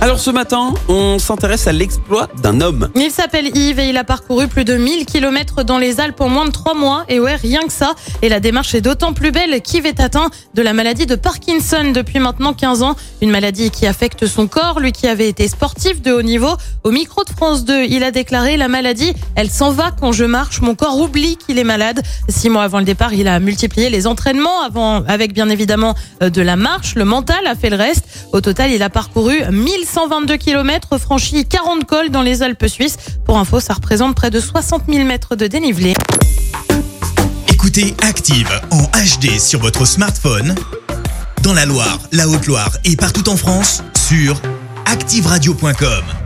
Alors ce matin, on s'intéresse à l'exploit d'un homme. Il s'appelle Yves et il a parcouru plus de 1000 km dans les Alpes en moins de 3 mois. Et ouais, rien que ça. Et la démarche est d'autant plus belle qu'Yves est atteint de la maladie de Parkinson depuis maintenant 15 ans. Une maladie qui affecte son corps. Lui qui avait été sportif de haut niveau. Au micro de France 2, il a déclaré la maladie, elle s'en va quand je marche. Mon corps oublie qu'il est malade. Six mois avant le départ, il a multiplié les entraînements avant, avec bien évidemment euh, de la marche. Le mental a fait le reste. Au total, il a parcouru 1122 km, franchi 40 cols dans les Alpes suisses. Pour info, ça représente près de 60 000 mètres de dénivelé. Écoutez Active en HD sur votre smartphone, dans la Loire, la Haute-Loire et partout en France, sur activeradio.com.